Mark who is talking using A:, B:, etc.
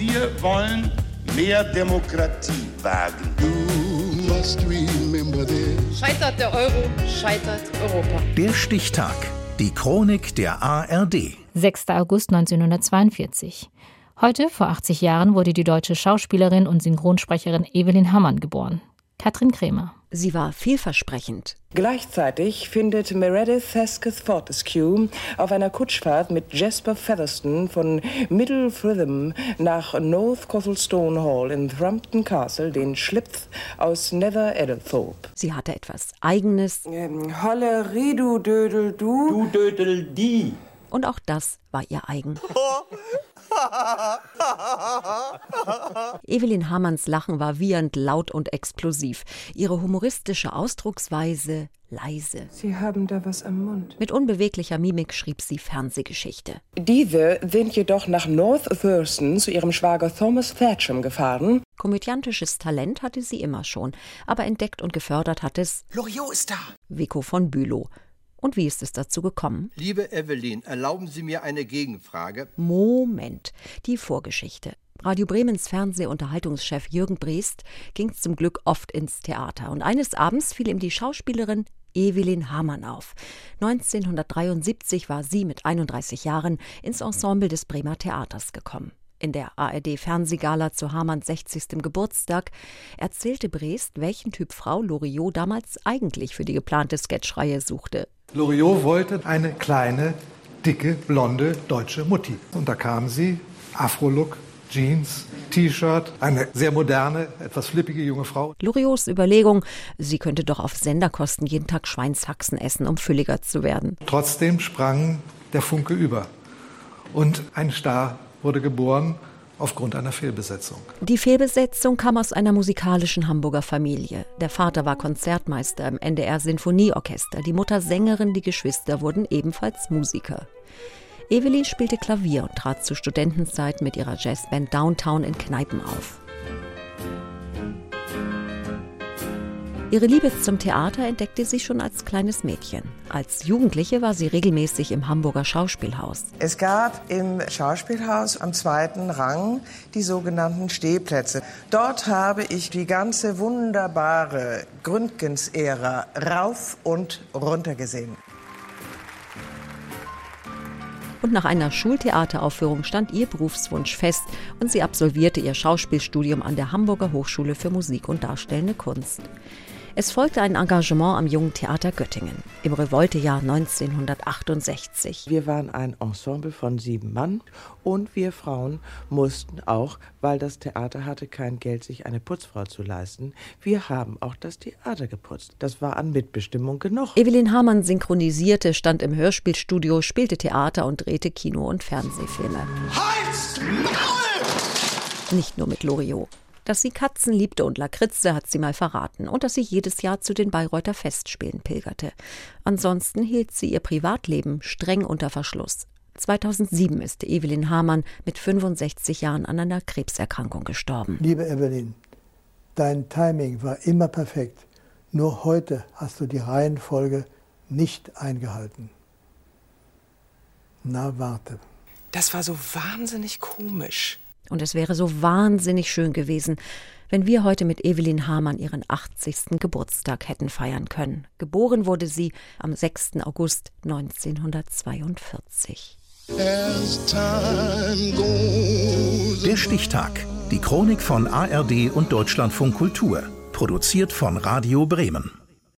A: Wir wollen mehr Demokratie wagen.
B: Scheitert der Euro, scheitert Europa.
C: Der Stichtag. Die Chronik der ARD.
D: 6. August 1942. Heute, vor 80 Jahren, wurde die deutsche Schauspielerin und Synchronsprecherin Evelyn Hammann geboren. Katrin Krämer.
E: Sie war vielversprechend.
F: Gleichzeitig findet Meredith Hesketh Fortescue auf einer Kutschfahrt mit Jasper Featherston von Middle Fritham nach North Cothelstone Hall in Thrumpton Castle den Schlipf aus Nether Eddlethorpe.
E: Sie hatte etwas Eigenes.
F: Ähm, Holleri, du Dödel, du.
G: Du Dödel, die.
E: Und auch das war ihr eigen. Evelyn Hamanns Lachen war wiehernd laut und explosiv. Ihre humoristische Ausdrucksweise leise.
F: Sie haben da was am Mund.
E: Mit unbeweglicher Mimik schrieb sie Fernsehgeschichte.
F: Diese sind jedoch nach North Thurston zu ihrem Schwager Thomas Thatcham gefahren.
E: Komödiantisches Talent hatte sie immer schon, aber entdeckt und gefördert hat es
H: Loriot ist da.
E: Vico von Bülow. Und wie ist es dazu gekommen?
H: Liebe Evelyn, erlauben Sie mir eine Gegenfrage.
E: Moment, die Vorgeschichte. Radio Bremens Fernsehunterhaltungschef Jürgen Breest ging zum Glück oft ins Theater. Und eines Abends fiel ihm die Schauspielerin Evelyn Hamann auf. 1973 war sie mit 31 Jahren ins Ensemble des Bremer Theaters gekommen. In der ARD-Fernsehgala zu Hamanns 60. Geburtstag erzählte Breest, welchen Typ Frau Loriot damals eigentlich für die geplante Sketchreihe suchte.
I: Loriot wollte eine kleine, dicke, blonde deutsche Mutti. Und da kam sie, Afro-Look, Jeans, T-Shirt, eine sehr moderne, etwas flippige junge Frau.
E: Loriots Überlegung, sie könnte doch auf Senderkosten jeden Tag Schweinshaxen essen, um fülliger zu werden.
I: Trotzdem sprang der Funke über. Und ein Star wurde geboren aufgrund einer Fehlbesetzung.
E: Die Fehlbesetzung kam aus einer musikalischen Hamburger Familie. Der Vater war Konzertmeister im NDR Sinfonieorchester, die Mutter Sängerin, die Geschwister wurden ebenfalls Musiker. Evelyn spielte Klavier und trat zu Studentenzeit mit ihrer Jazzband Downtown in Kneipen auf. Ihre Liebe zum Theater entdeckte sie schon als kleines Mädchen. Als Jugendliche war sie regelmäßig im Hamburger Schauspielhaus.
F: Es gab im Schauspielhaus am zweiten Rang die sogenannten Stehplätze. Dort habe ich die ganze wunderbare Gründgens-Ära rauf und runter gesehen.
E: Und nach einer Schultheateraufführung stand ihr Berufswunsch fest und sie absolvierte ihr Schauspielstudium an der Hamburger Hochschule für Musik und Darstellende Kunst. Es folgte ein Engagement am Jungen Theater Göttingen im Revoltejahr 1968.
F: Wir waren ein Ensemble von sieben Mann und wir Frauen mussten auch, weil das Theater hatte kein Geld, sich eine Putzfrau zu leisten, wir haben auch das Theater geputzt. Das war an Mitbestimmung genug.
E: Evelyn Hamann synchronisierte, stand im Hörspielstudio, spielte Theater und drehte Kino- und Fernsehfilme.
H: Hals! Maul!
E: Nicht nur mit Loriot. Dass sie Katzen liebte und Lakritze hat sie mal verraten und dass sie jedes Jahr zu den Bayreuther Festspielen pilgerte. Ansonsten hielt sie ihr Privatleben streng unter Verschluss. 2007 ist Evelyn Hamann mit 65 Jahren an einer Krebserkrankung gestorben.
J: Liebe Evelyn, dein Timing war immer perfekt. Nur heute hast du die Reihenfolge nicht eingehalten. Na, warte.
F: Das war so wahnsinnig komisch.
E: Und es wäre so wahnsinnig schön gewesen, wenn wir heute mit Evelyn Hamann ihren 80. Geburtstag hätten feiern können. Geboren wurde sie am 6. August 1942.
C: Der Stichtag. Die Chronik von ARD und Deutschlandfunk Kultur. Produziert von Radio Bremen.